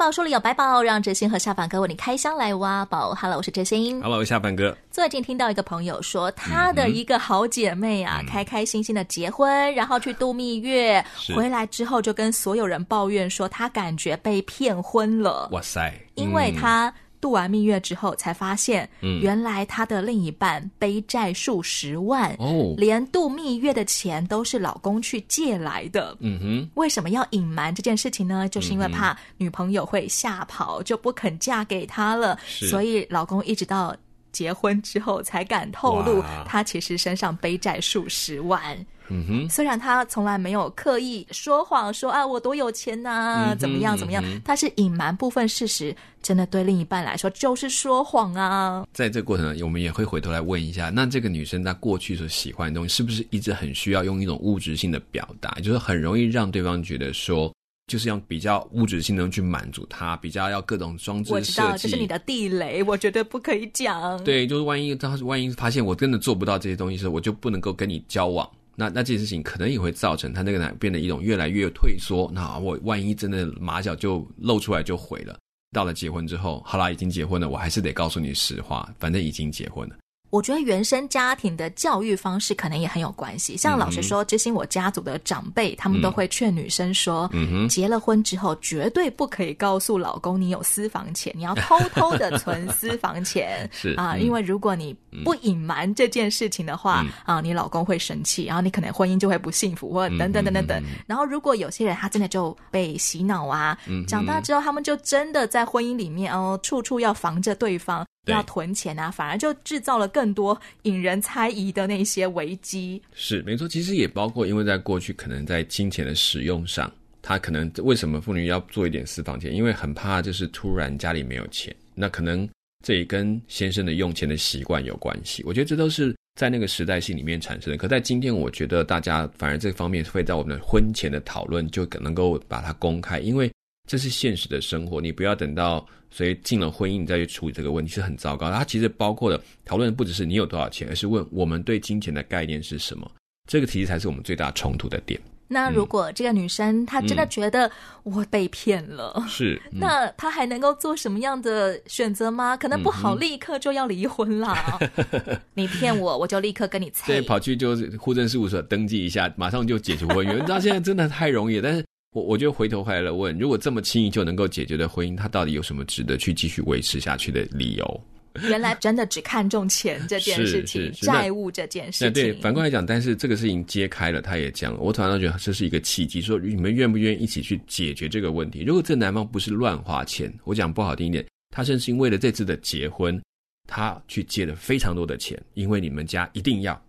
宝书里有白宝，让哲欣和下凡哥为你开箱来挖宝。Hello，我是哲欣。Hello，下凡哥。最近听到一个朋友说，他的一个好姐妹啊，嗯、开开心心的结婚，然后去度蜜月，回来之后就跟所有人抱怨说，她感觉被骗婚了。哇塞！因为她。度完蜜月之后，才发现，原来他的另一半背债数十万，哦，连度蜜月的钱都是老公去借来的。嗯哼，为什么要隐瞒这件事情呢？就是因为怕女朋友会吓跑，就不肯嫁给他了。所以老公一直到结婚之后才敢透露，他其实身上背债数十万。嗯哼，虽然他从来没有刻意说谎，说啊我多有钱呐、啊，怎么样怎么样，他是隐瞒部分事实，真的对另一半来说就是说谎啊。在这个过程呢，我们也会回头来问一下，那这个女生她过去所喜欢的东西，是不是一直很需要用一种物质性的表达，就是很容易让对方觉得说，就是用比较物质性的去满足他，比较要各种装置设计。我知道这是你的地雷，我绝对不可以讲。对，就是万一他万一发现我真的做不到这些东西的时候，我就不能够跟你交往。那那这件事情可能也会造成他那个男变得一种越来越退缩。那我万一真的马脚就露出来就毁了。到了结婚之后，好啦，已经结婚了，我还是得告诉你实话，反正已经结婚了。我觉得原生家庭的教育方式可能也很有关系。像老实说，之前我家族的长辈，他们都会劝女生说，嗯、结了婚之后绝对不可以告诉老公你有私房钱，你要偷偷的 存私房钱。是啊，因为如果你不隐瞒这件事情的话，嗯、啊，你老公会生气，然后你可能婚姻就会不幸福，或者等等等等等。然后如果有些人他真的就被洗脑啊，长大之后他们就真的在婚姻里面哦，处处要防着对方。要囤钱啊，反而就制造了更多引人猜疑的那些危机。是没错，其实也包括，因为在过去可能在金钱的使用上，他可能为什么妇女要做一点私房钱？因为很怕就是突然家里没有钱，那可能这也跟先生的用钱的习惯有关系。我觉得这都是在那个时代性里面产生的。可在今天，我觉得大家反而这方面会在我们的婚前的讨论就可能够把它公开，因为。这是现实的生活，你不要等到所以进了婚姻，你再去处理这个问题是很糟糕的。它其实包括的讨论不只是你有多少钱，而是问我们对金钱的概念是什么。这个其实才是我们最大冲突的点。那如果这个女生她真的觉得我被骗了，嗯、是，嗯、那她还能够做什么样的选择吗？可能不好，立刻就要离婚啦。嗯、你骗我，我就立刻跟你拆。对，跑去就是户政事务所登记一下，马上就解除婚约。你知道现在真的太容易了，但是。我我就回头回来了问，如果这么轻易就能够解决的婚姻，它到底有什么值得去继续维持下去的理由？原来真的只看重钱这件事情，债务这件事情。对，反过来讲，但是这个事情揭开了，他也讲了，我突然觉得这是一个契机，说你们愿不愿意一起去解决这个问题？如果这男方不是乱花钱，我讲不好听一点，他甚至为了这次的结婚，他去借了非常多的钱，因为你们家一定要，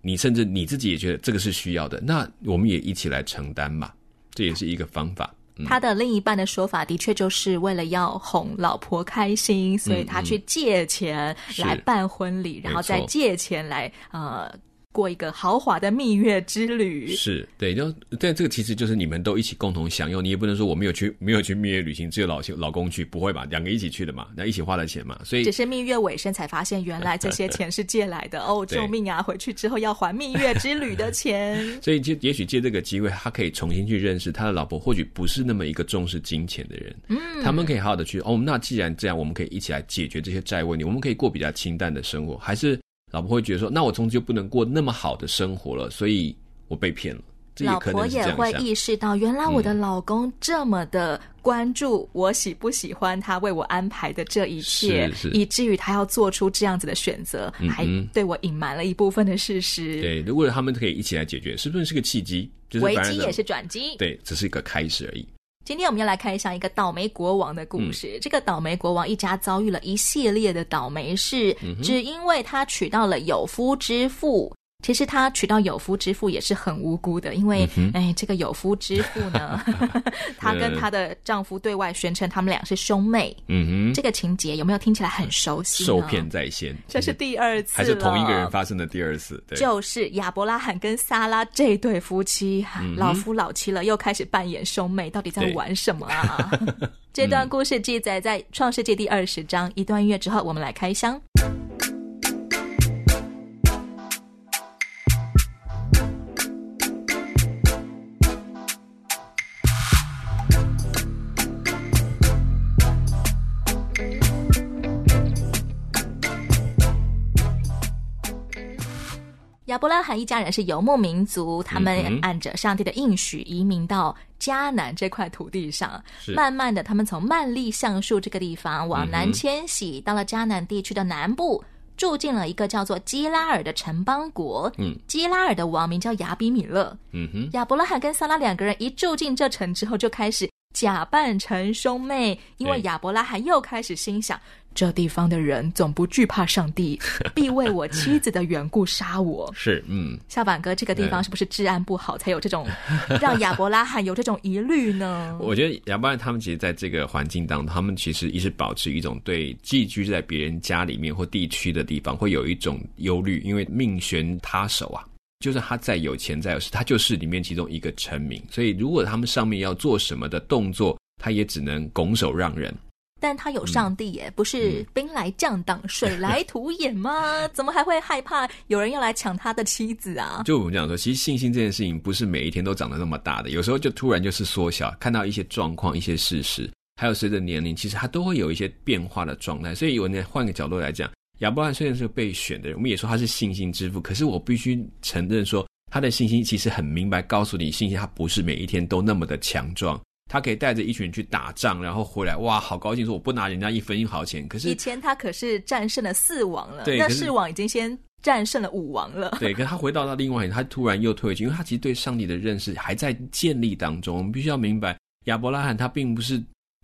你甚至你自己也觉得这个是需要的，那我们也一起来承担嘛。这也是一个方法。嗯、他的另一半的说法，的确就是为了要哄老婆开心，所以他去借钱来办婚礼，嗯嗯、然后再借钱来呃。过一个豪华的蜜月之旅，是对，就但这个其实就是你们都一起共同享用，你也不能说我没有去，没有去蜜月旅行，只有老老公去，不会吧？两个一起去的嘛，那一起花的钱嘛，所以只是蜜月尾声才发现，原来这些钱是借来的哦，救命啊！回去之后要还蜜月之旅的钱，所以就也许借这个机会，他可以重新去认识他的老婆，或许不是那么一个重视金钱的人，嗯，他们可以好好的去哦，那既然这样，我们可以一起来解决这些债问题，我们可以过比较清淡的生活，还是？老婆会觉得说：“那我从此就不能过那么好的生活了，所以我被骗了。”老婆也会意识到，原来我的老公这么的关注我喜不喜欢他为我安排的这一切，以至于他要做出这样子的选择，嗯、还对我隐瞒了一部分的事实。对，如果他们可以一起来解决，是不是是个契机？就是、危机也是转机。对，只是一个开始而已。今天我们要来看一下一个倒霉国王的故事。嗯、这个倒霉国王一家遭遇了一系列的倒霉事，嗯、只因为他娶到了有夫之妇。其实他娶到有夫之妇也是很无辜的，因为、嗯、哎，这个有夫之妇呢，她跟她的丈夫对外宣称他们俩是兄妹。嗯哼，这个情节有没有听起来很熟悉？受骗在先，这是第二次，还是同一个人发生的第二次？对，就是亚伯拉罕跟撒拉这对夫妻，嗯、老夫老妻了，又开始扮演兄妹，到底在玩什么啊？这段故事记载在创世纪第二十章。一段音乐之后，我们来开箱。亚伯拉罕一家人是游牧民族，他们按着上帝的应许移民到迦南这块土地上。慢慢的，他们从曼利橡树这个地方往南迁徙，到了迦南地区的南部，住进了一个叫做基拉尔的城邦国。嗯，基拉尔的王名叫亚比米勒。嗯哼，亚伯拉罕跟撒拉两个人一住进这城之后，就开始假扮成兄妹，因为亚伯拉罕又开始心想。这地方的人总不惧怕上帝，必为我妻子的缘故杀我。是，嗯，小板哥，这个地方是不是治安不好，才有这种让亚伯拉罕有这种疑虑呢？我觉得亚伯拉罕他们其实在这个环境当中，他们其实一直保持一种对寄居在别人家里面或地区的地方会有一种忧虑，因为命悬他手啊，就算他再有钱再有势，他就是里面其中一个臣民，所以如果他们上面要做什么的动作，他也只能拱手让人。但他有上帝耶，嗯、不是兵来将挡，嗯、水来 土掩吗？怎么还会害怕有人要来抢他的妻子啊？就我们讲说，其实信心这件事情不是每一天都长得那么大的，有时候就突然就是缩小，看到一些状况、一些事实，还有随着年龄，其实他都会有一些变化的状态。所以，我呢换个角度来讲，亚伯拉罕虽然是个被选的人，我们也说他是信心之父，可是我必须承认说，他的信心其实很明白，告诉你，信心他不是每一天都那么的强壮。他可以带着一群人去打仗，然后回来，哇，好高兴！说我不拿人家一分一毫钱。可是以前他可是战胜了四王了，对，那四王已经先战胜了五王了。对，可是他回到到另外一，他突然又退回去，因为他其实对上帝的认识还在建立当中。我们必须要明白，亚伯拉罕他并不是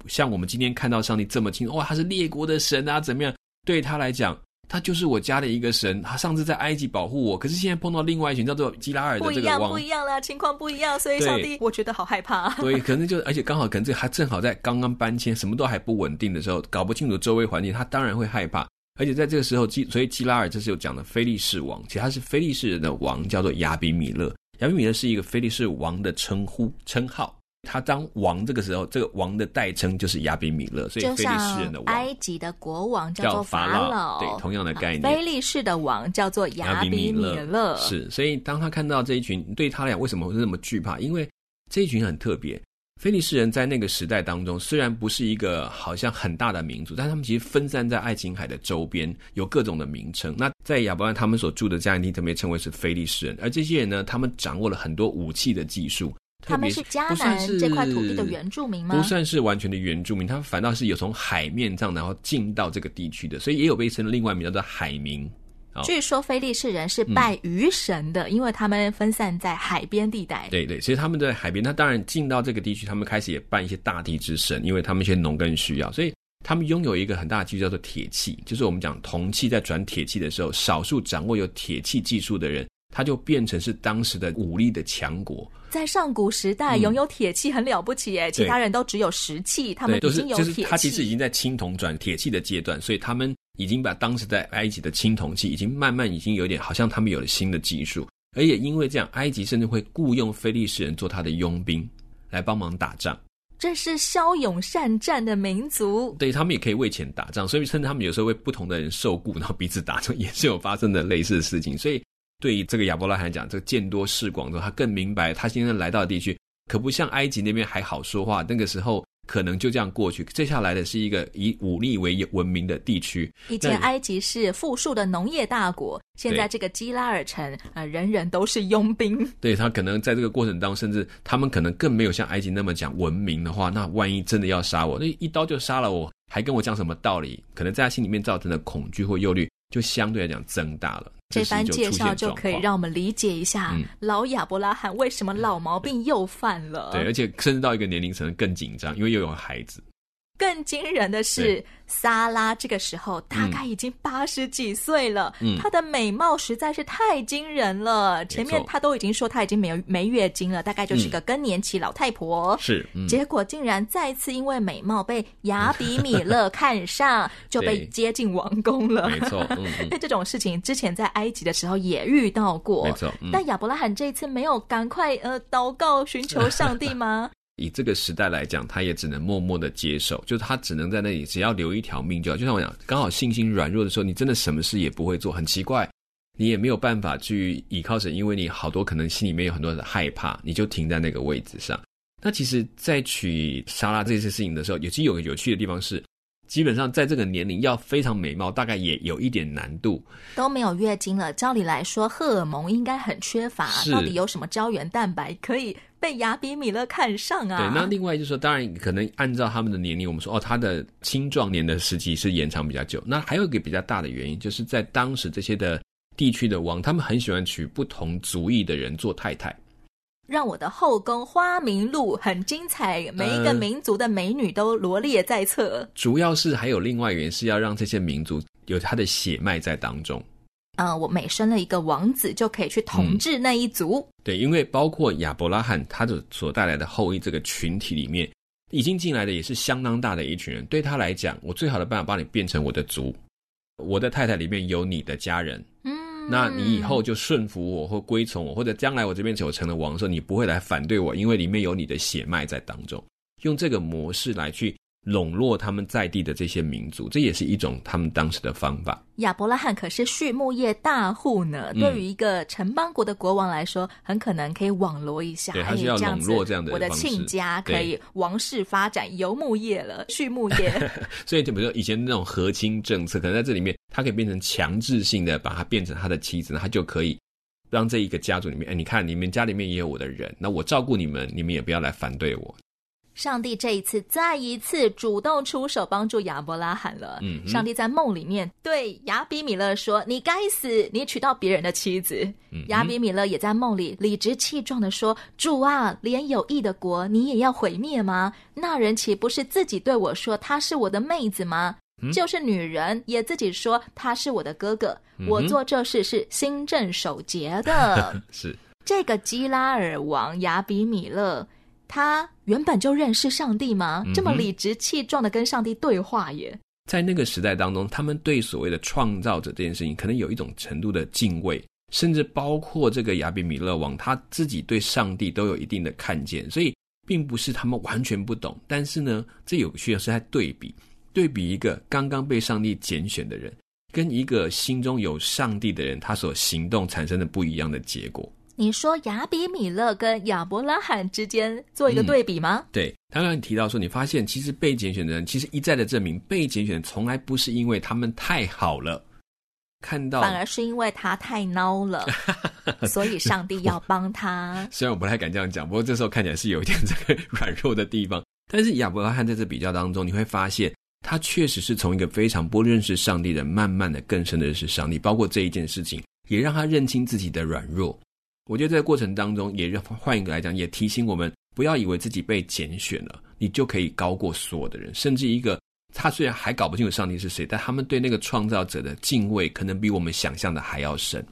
像我们今天看到上帝这么清楚，哇，他是列国的神啊，怎么样？对他来讲。他就是我家的一个神，他上次在埃及保护我，可是现在碰到另外一群叫做基拉尔的这个王，不一样，不一样了，情况不一样，所以上帝，我觉得好害怕。对，可能就而且刚好可能这还正好在刚刚搬迁，什么都还不稳定的时候，搞不清楚周围环境，他当然会害怕。而且在这个时候，基所以基拉尔这是有讲的菲利士王，其实他是菲利士人的王，叫做亚比米勒。亚比米勒是一个菲利士王的称呼称号。他当王这个时候，这个王的代称就是亚比米勒，所以菲利士人的王，埃及的国王叫做法老，对，同样的概念。菲利士的王叫做亚比米勒，是。所以当他看到这一群，对他来讲为什么会那么惧怕？因为这一群很特别。菲利士人在那个时代当中，虽然不是一个好像很大的民族，但他们其实分散在爱琴海的周边，有各种的名称。那在亚伯兰他们所住的迦南地，特别称为是菲利士人。而这些人呢，他们掌握了很多武器的技术。他们是迦南这块土地的原住民吗？不算是完全的原住民，他们反倒是有从海面上然后进到这个地区的，所以也有被称另外一名叫做海民。据说菲利士人是拜鱼神的，嗯、因为他们分散在海边地带。对对，其实他们在海边，那当然进到这个地区，他们开始也拜一些大地之神，因为他们一些农耕需要，所以他们拥有一个很大的技术叫做铁器，就是我们讲铜器在转铁器的时候，少数掌握有铁器技术的人。他就变成是当时的武力的强国，在上古时代拥有铁器很了不起哎，嗯、其他人都只有石器，他们已经有铁器。就是他其实已经在青铜转铁器的阶段，所以他们已经把当时在埃及的青铜器已经慢慢已经有点好像他们有了新的技术，而且因为这样，埃及甚至会雇佣非利士人做他的佣兵来帮忙打仗。这是骁勇善战的民族，对，他们也可以为钱打仗，所以甚至他们有时候为不同的人受雇，然后彼此打仗，也是有发生的类似的事情，所以。对于这个亚伯拉罕讲，这个见多识广之后，他更明白，他现在来到的地区可不像埃及那边还好说话。那个时候可能就这样过去，接下来的是一个以武力为闻名的地区。以前埃及是富庶的农业大国，现在这个基拉尔城啊、呃，人人都是佣兵。对，他可能在这个过程当中，甚至他们可能更没有像埃及那么讲文明的话，那万一真的要杀我，那一刀就杀了我，还跟我讲什么道理？可能在他心里面造成的恐惧或忧虑，就相对来讲增大了。这番介绍就可以让我们理解一下，嗯、老亚伯拉罕为什么老毛病又犯了。对，而且甚至到一个年龄层更紧张，因为又有孩子。更惊人的是，莎拉这个时候大概已经八十几岁了，嗯，她的美貌实在是太惊人了。嗯、前面她都已经说她已经没有没月经了，大概就是个更年期老太婆。嗯、是、嗯，结果竟然再次因为美貌被雅比米勒 看上，就被接进王宫了。没错，嗯嗯、这种事情之前在埃及的时候也遇到过。没错，嗯、但亚伯拉罕这一次没有赶快呃祷告寻求上帝吗？以这个时代来讲，他也只能默默的接受，就是他只能在那里，只要留一条命就好。就像我讲，刚好信心软弱的时候，你真的什么事也不会做，很奇怪，你也没有办法去依靠神，因为你好多可能心里面有很多的害怕，你就停在那个位置上。那其实，在娶莎拉这些事情的时候，有其有个有趣的地方是。基本上在这个年龄要非常美貌，大概也有一点难度。都没有月经了，照理来说荷尔蒙应该很缺乏。到底有什么胶原蛋白可以被雅比米勒看上啊？对，那另外就是说，当然可能按照他们的年龄，我们说哦，他的青壮年的时期是延长比较久。那还有一个比较大的原因，就是在当时这些的地区的王，他们很喜欢娶不同族裔的人做太太。让我的后宫花名录很精彩，每一个民族的美女都罗列在册。呃，主要是还有另外原因，是要让这些民族有他的血脉在当中。嗯、呃，我每生了一个王子，就可以去统治那一族。嗯、对，因为包括亚伯拉罕他的所带来的后裔这个群体里面，已经进来的也是相当大的一群人。对他来讲，我最好的办法把你变成我的族，我的太太里面有你的家人。那你以后就顺服我或归从我，或者将来我这边就成了王的时候，你不会来反对我，因为里面有你的血脉在当中，用这个模式来去。笼络他们在地的这些民族，这也是一种他们当时的方法。亚伯拉罕可是畜牧业大户呢，嗯、对于一个城邦国的国王来说，很可能可以网罗一下。对，他是要笼络这样的。我的亲家可以王室发展游牧业了，畜牧业。所以，就比如说以前那种和亲政策，可能在这里面，他可以变成强制性的，把他变成他的妻子，他就可以让这一个家族里面，哎，你看你们家里面也有我的人，那我照顾你们，你们也不要来反对我。上帝这一次再一次主动出手帮助亚伯拉罕了。嗯，上帝在梦里面对亚比米勒说：“你该死，你娶到别人的妻子。”嗯，亚比米勒也在梦里理直气壮的说：“主啊，连有益的国你也要毁灭吗？那人岂不是自己对我说他是我的妹子吗？嗯，就是女人也自己说他是我的哥哥。嗯，我做这事是心正守节的。是这个基拉尔王亚比米勒。”他原本就认识上帝吗？这么理直气壮的跟上帝对话耶？在那个时代当中，他们对所谓的创造者这件事情，可能有一种程度的敬畏，甚至包括这个亚比米勒王他自己对上帝都有一定的看见，所以并不是他们完全不懂。但是呢，这有需要是在对比，对比一个刚刚被上帝拣选的人，跟一个心中有上帝的人，他所行动产生的不一样的结果。你说亚比米勒跟亚伯拉罕之间做一个对比吗？嗯、对，刚刚你提到说，你发现其实被拣选的人，其实一再的证明，被拣选从来不是因为他们太好了，看到，反而是因为他太孬了，所以上帝要帮他。虽然我不太敢这样讲，不过这时候看起来是有一点这个软弱的地方。但是亚伯拉罕在这比较当中，你会发现他确实是从一个非常不认识上帝的，慢慢的更深的认识上帝，包括这一件事情，也让他认清自己的软弱。我觉得在过程当中，也换一个来讲，也提醒我们不要以为自己被拣选了，你就可以高过所有的人。甚至一个他虽然还搞不清楚上帝是谁，但他们对那个创造者的敬畏，可能比我们想象的还要深。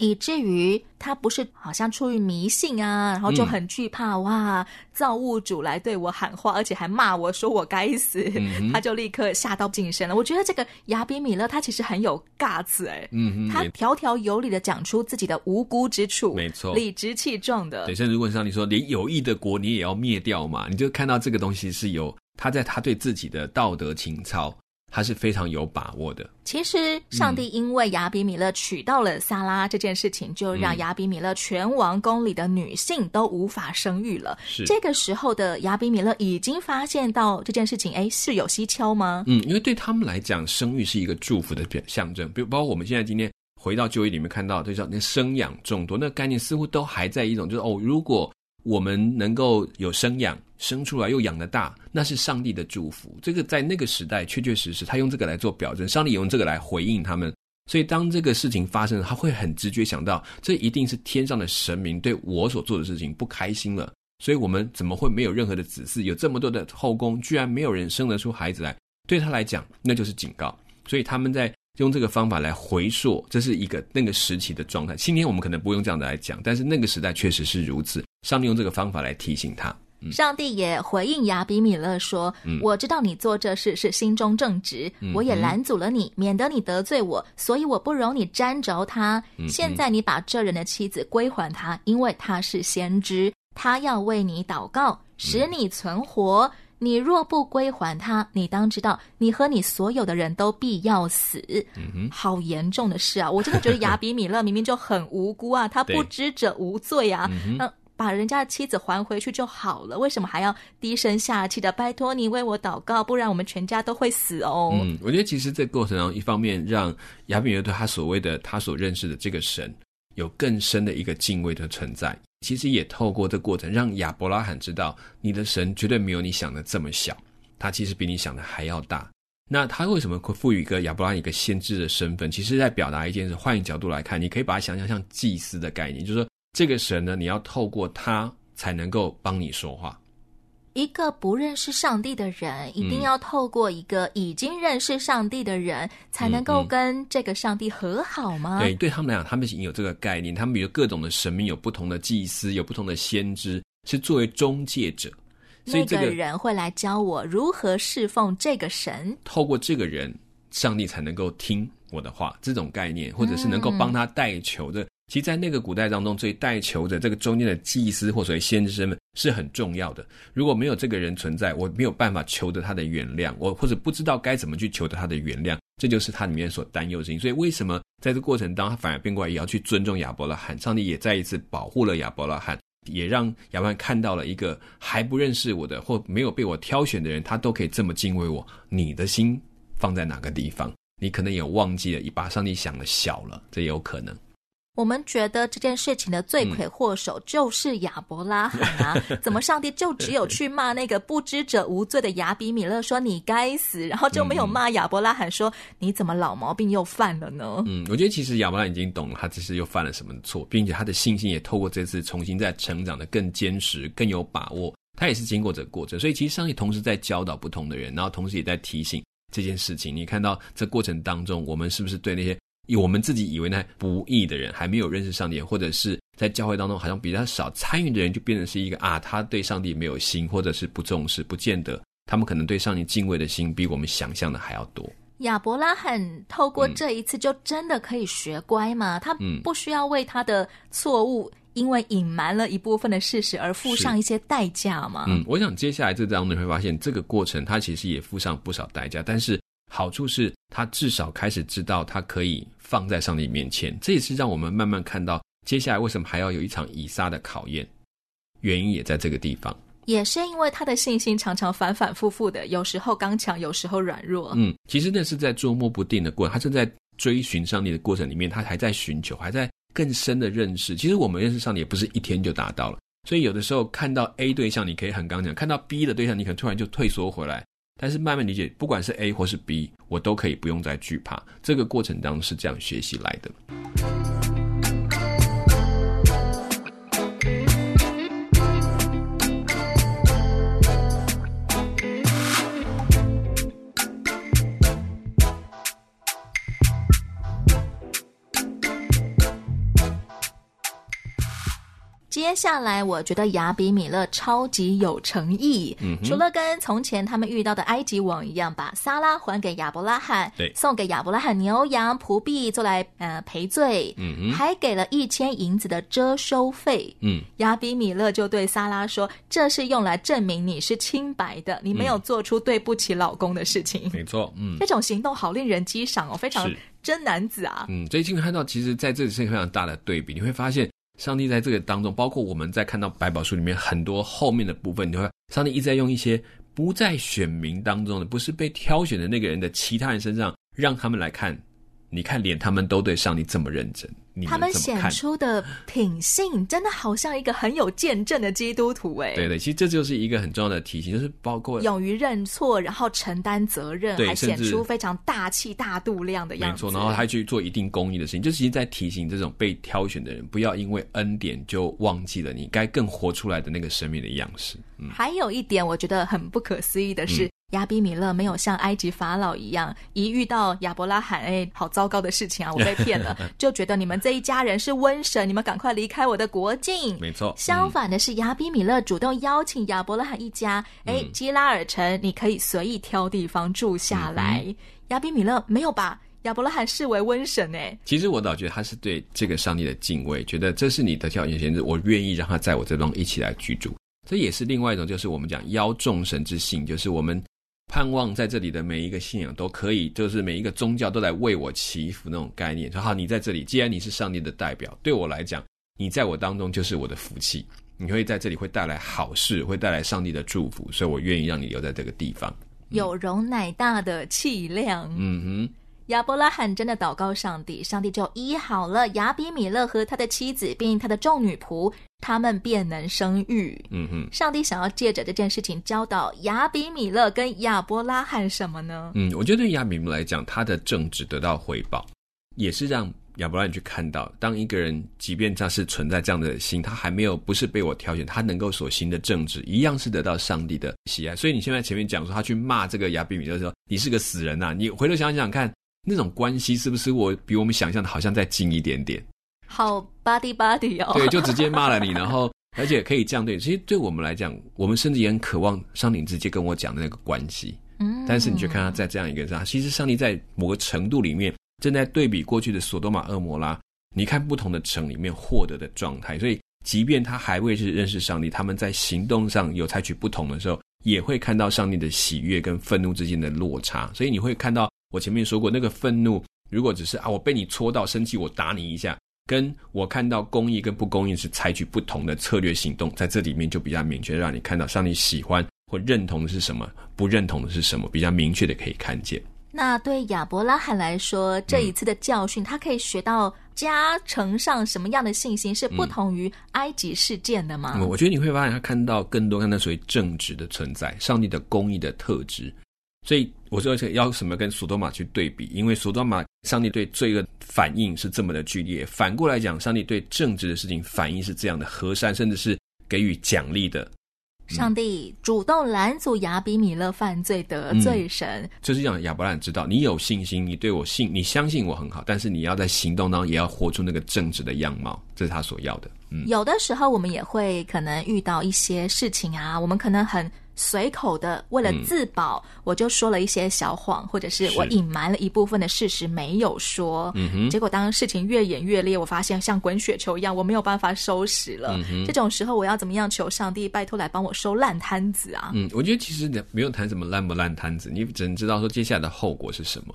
以至于他不是好像出于迷信啊，然后就很惧怕、嗯、哇，造物主来对我喊话，而且还骂我说我该死，嗯、他就立刻下刀净身了。我觉得这个亚比米勒他其实很有 guts 哎，嗯，他条条有理的讲出自己的无辜之处，没错，理直气壮的。对，甚至问上帝说，连有意的国你也要灭掉嘛？你就看到这个东西是有他在他对自己的道德情操。他是非常有把握的。其实，上帝因为亚比米勒娶到了撒拉这件事情，嗯、就让亚比米勒全王宫里的女性都无法生育了。是这个时候的亚比米勒已经发现到这件事情，哎，是有蹊跷吗？嗯，因为对他们来讲，生育是一个祝福的表象征。比如，包括我们现在今天回到旧约里面看到，就叫那生养众多，那个概念似乎都还在一种，就是哦，如果。我们能够有生养，生出来又养得大，那是上帝的祝福。这个在那个时代确确实实，他用这个来做表征，上帝也用这个来回应他们。所以当这个事情发生，他会很直觉想到，这一定是天上的神明对我所做的事情不开心了，所以我们怎么会没有任何的子嗣？有这么多的后宫，居然没有人生得出孩子来，对他来讲那就是警告。所以他们在用这个方法来回溯，这是一个那个时期的状态。今天我们可能不用这样的来讲，但是那个时代确实是如此。上帝用这个方法来提醒他。上帝也回应亚比米勒说：“嗯、我知道你做这事是心中正直，嗯、我也拦阻了你，免得你得罪我，所以我不容你沾着他。嗯、现在你把这人的妻子归还他，因为他是先知，他要为你祷告，使你存活。嗯、你若不归还他，你当知道，你和你所有的人都必要死。嗯”好严重的事啊！我真的觉得亚比米勒明明就很无辜啊，他 不知者无罪啊。嗯把人家的妻子还回去就好了，为什么还要低声下气的拜托你为我祷告？不然我们全家都会死哦。嗯，我觉得其实这过程中，一方面让亚比米勒对他所谓的他所认识的这个神有更深的一个敬畏的存在，其实也透过这过程让亚伯拉罕知道，你的神绝对没有你想的这么小，他其实比你想的还要大。那他为什么会赋予一个亚伯拉罕一个先知的身份？其实在表达一件事。换一个角度来看，你可以把它想象像祭司的概念，就是说。这个神呢，你要透过他才能够帮你说话。一个不认识上帝的人，一定要透过一个已经认识上帝的人，嗯、才能够跟这个上帝和好吗？对，对他们来讲，他们已经有这个概念。他们比如各种的神明，有不同的祭司，有不同的先知，是作为中介者。所以这个人会来教我如何侍奉这个神。透过这个人，上帝才能够听我的话。这种概念，或者是能够帮他代求的。嗯其实，在那个古代当中，最代求的这个中间的祭司或所谓先知身份是很重要的。如果没有这个人存在，我没有办法求得他的原谅，我或者不知道该怎么去求得他的原谅，这就是他里面所担忧的事情。所以，为什么在这过程当中，他反而变过来也要去尊重亚伯拉罕？上帝也再一次保护了亚伯拉罕，也让亚伯拉罕看到了一个还不认识我的或没有被我挑选的人，他都可以这么敬畏我。你的心放在哪个地方？你可能也忘记了，你把上帝想的小了，这也有可能。我们觉得这件事情的罪魁祸首就是亚伯拉罕啊！嗯、怎么上帝就只有去骂那个不知者无罪的亚比米勒，说你该死，然后就没有骂亚伯拉罕说你怎么老毛病又犯了呢？嗯，我觉得其实亚伯拉罕已经懂了，他这是又犯了什么错，并且他的信心也透过这次重新再成长的更坚实、更有把握。他也是经过这个过程，所以其实上帝同时在教导不同的人，然后同时也在提醒这件事情。你看到这过程当中，我们是不是对那些？我们自己以为那不义的人，还没有认识上帝，或者是在教会当中好像比较少参与的人，就变成是一个啊，他对上帝没有心，或者是不重视，不见得他们可能对上帝敬畏的心比我们想象的还要多。亚伯拉罕透过这一次，就真的可以学乖吗？嗯、他不需要为他的错误，因为隐瞒了一部分的事实而付上一些代价吗？嗯，我想接下来这当中你会发现，这个过程他其实也付上不少代价，但是。好处是他至少开始知道他可以放在上帝面前，这也是让我们慢慢看到接下来为什么还要有一场以撒的考验，原因也在这个地方。也是因为他的信心常常反反复复的，有时候刚强，有时候软弱。嗯，其实那是在捉摸不定的过程，他正在追寻上帝的过程里面，他还在寻求，还在更深的认识。其实我们认识上帝也不是一天就达到了，所以有的时候看到 A 对象，你可以很刚强；看到 B 的对象，你可能突然就退缩回来。但是慢慢理解，不管是 A 或是 B，我都可以不用再惧怕。这个过程当中是这样学习来的。接下来，我觉得雅比米勒超级有诚意。嗯，除了跟从前他们遇到的埃及王一样，把撒拉还给亚伯拉罕，对，送给亚伯拉罕牛羊仆婢做来呃赔罪，嗯哼，还给了一千银子的遮收费。嗯，亚比米勒就对撒拉说：“这是用来证明你是清白的，你没有做出对不起老公的事情。嗯”没错，嗯，这种行动好令人激赏哦，非常真男子啊。嗯，所以今天看到，其实在这里是一个非常大的对比，你会发现。上帝在这个当中，包括我们在看到百宝书里面很多后面的部分，你会上帝一直在用一些不在选民当中的，不是被挑选的那个人的其他人身上，让他们来看你看，连他们都对上帝这么认真。他们显出的品性，真的好像一个很有见证的基督徒哎。对对，其实这就是一个很重要的提醒，就是包括勇于认错，然后承担责任，还显出非常大气大度量的样子。没错，然后还去做一定公益的事情，就其实在提醒这种被挑选的人，不要因为恩典就忘记了你该更活出来的那个生命的样式。嗯，还有一点，我觉得很不可思议的是。嗯亚比米勒没有像埃及法老一样，一遇到亚伯拉罕，哎，好糟糕的事情啊！我被骗了，就觉得你们这一家人是瘟神，你们赶快离开我的国境。没错。相反的是，亚比米勒主动邀请亚伯拉罕一家，哎、嗯，基拉尔城，你可以随意挑地方住下来。嗯、亚比米勒没有把亚伯拉罕视为瘟神，哎，其实我倒觉得他是对这个上帝的敬畏，觉得这是你的条件限制，我愿意让他在我这边一起来居住。这也是另外一种，就是我们讲邀众神之信，就是我们。盼望在这里的每一个信仰都可以，就是每一个宗教都来为我祈福那种概念。说好，你在这里，既然你是上帝的代表，对我来讲，你在我当中就是我的福气。你会在这里会带来好事，会带来上帝的祝福，所以我愿意让你留在这个地方。有容乃大的气量。嗯哼。亚伯拉罕真的祷告上帝，上帝就医好了亚比米勒和他的妻子，并他的众女仆，他们便能生育。嗯哼，上帝想要借着这件事情教导亚比米勒跟亚伯拉罕什么呢？嗯，我觉得对亚比米勒来讲，他的正直得到回报，也是让亚伯拉罕去看到，当一个人即便他是存在这样的心，他还没有不是被我挑选，他能够所行的正直，一样是得到上帝的喜爱。所以你现在前面讲说他去骂这个亚比米勒的时候，你是个死人呐、啊！你回头想想看。那种关系是不是我比我们想象的好像再近一点点？好 buddy buddy 哦，对，就直接骂了你，然后而且可以这样对。其实对我们来讲，我们甚至也很渴望上帝直接跟我讲的那个关系。嗯，但是你却看他在这样一个上，其实上帝在某个程度里面正在对比过去的索多玛、恶魔拉，你看不同的城里面获得的状态。所以，即便他还未是认识上帝，他们在行动上有采取不同的时候，也会看到上帝的喜悦跟愤怒之间的落差。所以你会看到。我前面说过，那个愤怒，如果只是啊，我被你戳到生气，我打你一下，跟我看到公益跟不公益是采取不同的策略行动，在这里面就比较明确，让你看到上帝喜欢或认同的是什么，不认同的是什么，比较明确的可以看见。那对亚伯拉罕来说，这一次的教训，嗯、他可以学到加成上什么样的信心，是不同于埃及事件的吗？嗯、我觉得你会发现，他看到更多看到所谓正直的存在，上帝的公义的特质。所以我说要什么跟索多玛去对比，因为索多玛上帝对罪恶反应是这么的剧烈，反过来讲，上帝对正直的事情反应是这样的和善，甚至是给予奖励的。嗯、上帝主动拦阻亚比米勒犯罪得罪神，嗯、就是让亚伯兰知道你有信心，你对我信，你相信我很好，但是你要在行动当中也要活出那个正直的样貌，这是他所要的。嗯，有的时候我们也会可能遇到一些事情啊，我们可能很。随口的，为了自保，嗯、我就说了一些小谎，或者是我隐瞒了一部分的事实没有说。嗯哼。结果当事情越演越烈，我发现像滚雪球一样，我没有办法收拾了。这种时候，我要怎么样求上帝拜托来帮我收烂摊子啊？嗯，我觉得其实你不用谈什么烂不烂摊子，你只能知道说接下来的后果是什么。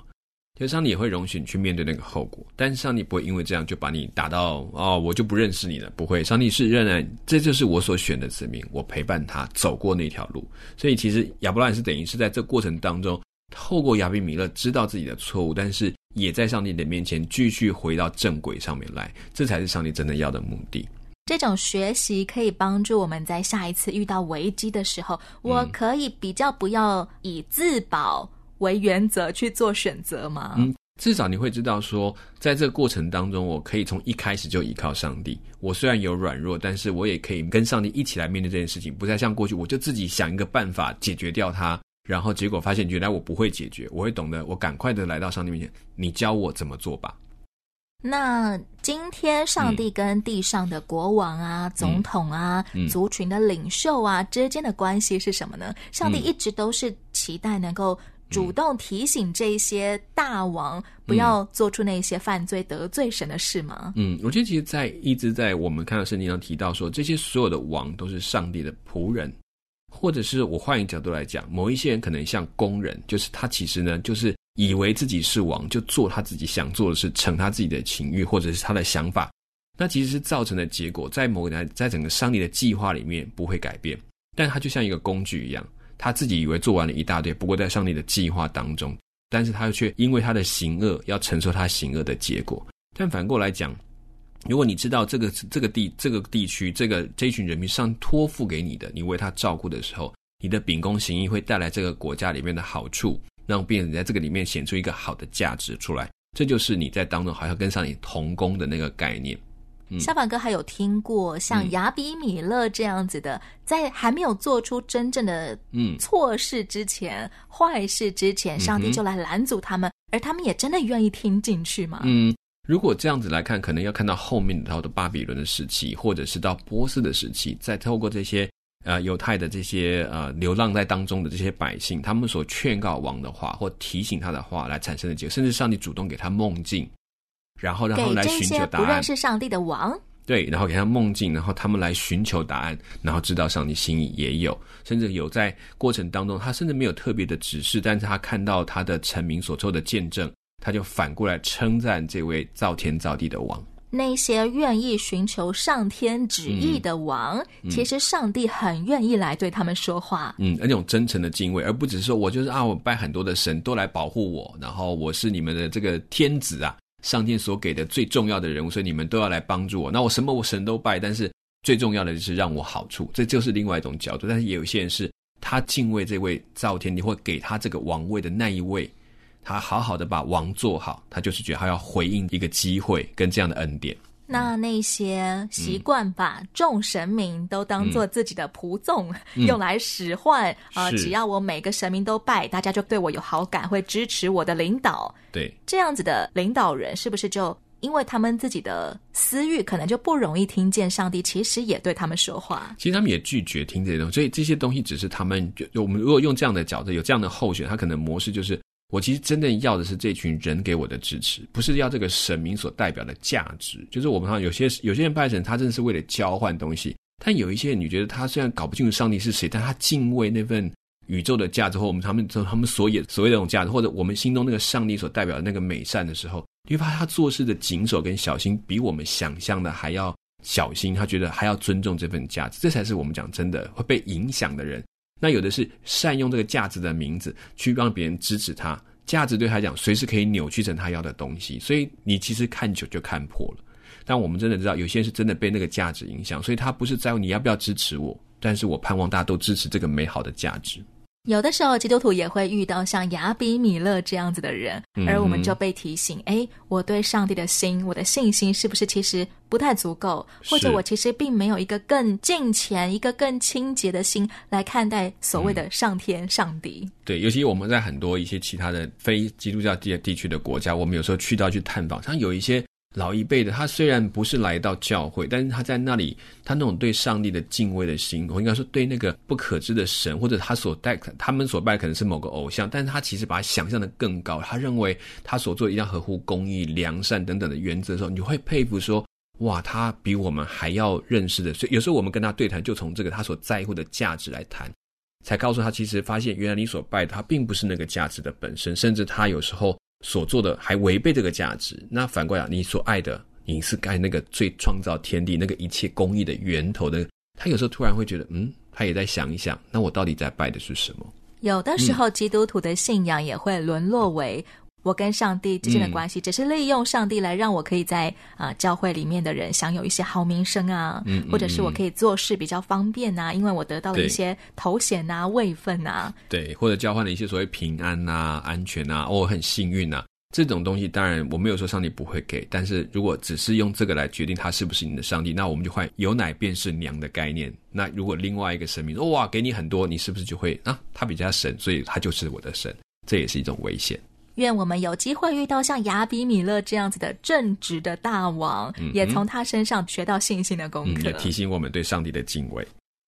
其实上帝也会容许你去面对那个后果，但是上帝不会因为这样就把你打到哦，我就不认识你了。不会，上帝是仍然，这就是我所选的子民，我陪伴他走过那条路。所以其实亚伯拉罕是等于是在这过程当中，透过亚比米勒知道自己的错误，但是也在上帝的面前继续回到正轨上面来，这才是上帝真的要的目的。这种学习可以帮助我们在下一次遇到危机的时候，我可以比较不要以自保为原则去做选择吗？嗯，至少你会知道说，在这个过程当中，我可以从一开始就依靠上帝。我虽然有软弱，但是我也可以跟上帝一起来面对这件事情，不再像过去，我就自己想一个办法解决掉它，然后结果发现原来我不会解决。我会懂得，我赶快的来到上帝面前，你教我怎么做吧。那今天上帝跟地上的国王啊、嗯、总统啊、嗯、族群的领袖啊之间的关系是什么呢？上帝一直都是期待能够。主动提醒这些大王不要做出那些犯罪得罪神的事吗？嗯，我觉得其实，在一直在我们看到圣经上提到说，这些所有的王都是上帝的仆人，或者是我换一个角度来讲，某一些人可能像工人，就是他其实呢，就是以为自己是王，就做他自己想做的事，成他自己的情欲或者是他的想法，那其实是造成的结果，在某个在在整个上帝的计划里面不会改变，但他就像一个工具一样。他自己以为做完了一大堆，不过在上帝的计划当中，但是他却因为他的行恶要承受他行恶的结果。但反过来讲，如果你知道这个这个地这个地区这个这群人民上托付给你的，你为他照顾的时候，你的秉公行义会带来这个国家里面的好处，让别人在这个里面显出一个好的价值出来。这就是你在当中好像跟上你同工的那个概念。小反哥还有听过像雅比米勒这样子的，嗯、在还没有做出真正的嗯错事之前、嗯、坏事之前，上帝就来拦阻他们，嗯、而他们也真的愿意听进去吗？嗯，如果这样子来看，可能要看到后面到的巴比伦的时期，或者是到波斯的时期，再透过这些呃犹太的这些呃流浪在当中的这些百姓，他们所劝告王的话或提醒他的话来产生的结果，甚至上帝主动给他梦境。然后，然后来寻求答案。不认识上帝的王，对，然后给他梦境，然后他们来寻求答案，然后知道上帝心意也有，甚至有在过程当中，他甚至没有特别的指示，但是他看到他的臣民所做的见证，他就反过来称赞这位造天造地的王。那些愿意寻求上天旨意的王，嗯、其实上帝很愿意来对他们说话。嗯，那种真诚的敬畏，而不只是说我就是啊，我拜很多的神都来保护我，然后我是你们的这个天子啊。上天所给的最重要的人物，所以你们都要来帮助我。那我什么我神都拜，但是最重要的就是让我好处，这就是另外一种角度。但是也有些人是他敬畏这位造天地或给他这个王位的那一位，他好好的把王做好，他就是觉得他要回应一个机会跟这样的恩典。那那些习惯把众神明都当做自己的仆众，嗯、用来使唤啊，只要我每个神明都拜，大家就对我有好感，会支持我的领导。对，这样子的领导人，是不是就因为他们自己的私欲，可能就不容易听见上帝其实也对他们说话？其实他们也拒绝听这些东西，所以这些东西只是他们就我们如果用这样的角度，有这样的候选，他可能模式就是。我其实真正要的是这群人给我的支持，不是要这个神明所代表的价值。就是我们看有些有些人拜神，他真的是为了交换东西；但有一些，你觉得他虽然搞不清楚上帝是谁，但他敬畏那份宇宙的价值，或我们他们他们所也所谓的那种价值，或者我们心中那个上帝所代表的那个美善的时候，你会发现他做事的谨守跟小心，比我们想象的还要小心。他觉得还要尊重这份价值，这才是我们讲真的会被影响的人。那有的是善用这个价值的名字去让别人支持他，价值对他讲随时可以扭曲成他要的东西，所以你其实看久就看破了。但我们真的知道，有些人是真的被那个价值影响，所以他不是在乎你要不要支持我，但是我盼望大家都支持这个美好的价值。有的时候，基督徒也会遇到像雅比米勒这样子的人，而我们就被提醒：哎、嗯，我对上帝的心，我的信心是不是其实不太足够？或者我其实并没有一个更敬虔、一个更清洁的心来看待所谓的上天、上帝。嗯、对，尤其我们在很多一些其他的非基督教地地区的国家，我们有时候去到去探访，像有一些。老一辈的，他虽然不是来到教会，但是他在那里，他那种对上帝的敬畏的心，我应该说对那个不可知的神，或者他所拜，他们所拜可能是某个偶像，但是他其实把它想象的更高，他认为他所做一定要合乎公义、良善等等的原则的时候，你会佩服说，哇，他比我们还要认识的。所以有时候我们跟他对谈，就从这个他所在乎的价值来谈，才告诉他，其实发现原来你所拜的他并不是那个价值的本身，甚至他有时候。所做的还违背这个价值，那反过来，你所爱的，你是爱那个最创造天地、那个一切公益的源头的。他有时候突然会觉得，嗯，他也在想一想，那我到底在拜的是什么？有的时候，基督徒的信仰也会沦落为我跟上帝之间的关系，嗯、只是利用上帝来让我可以在啊、呃、教会里面的人享有一些好名声啊，嗯或者是我可以做事比较方便啊，因为我得到了一些头衔啊、位分啊，对，或者交换了一些所谓平安啊、安全啊，我、哦、很幸运啊，这种东西当然我没有说上帝不会给，但是如果只是用这个来决定他是不是你的上帝，那我们就换有奶便是娘的概念。那如果另外一个神明说哇给你很多，你是不是就会啊他比较神，所以他就是我的神，这也是一种危险。愿我们有机会遇到像雅比米勒这样子的正直的大王，嗯、也从他身上学到信心的功课，嗯，也提醒我们对上帝的敬畏。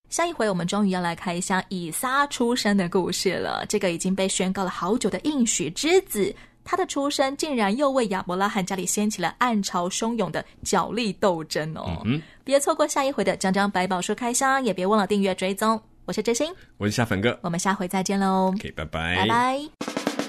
下一回我们终于要来开一下以撒出生的故事了。这个已经被宣告了好久的应许之子，他的出生竟然又为亚伯拉罕家里掀起了暗潮汹涌的角力斗争哦！嗯、哼别错过下一回的讲讲百宝书开箱，也别忘了订阅追踪。我是真心，我是夏粉哥，我们下回再见喽！OK，拜拜，拜拜。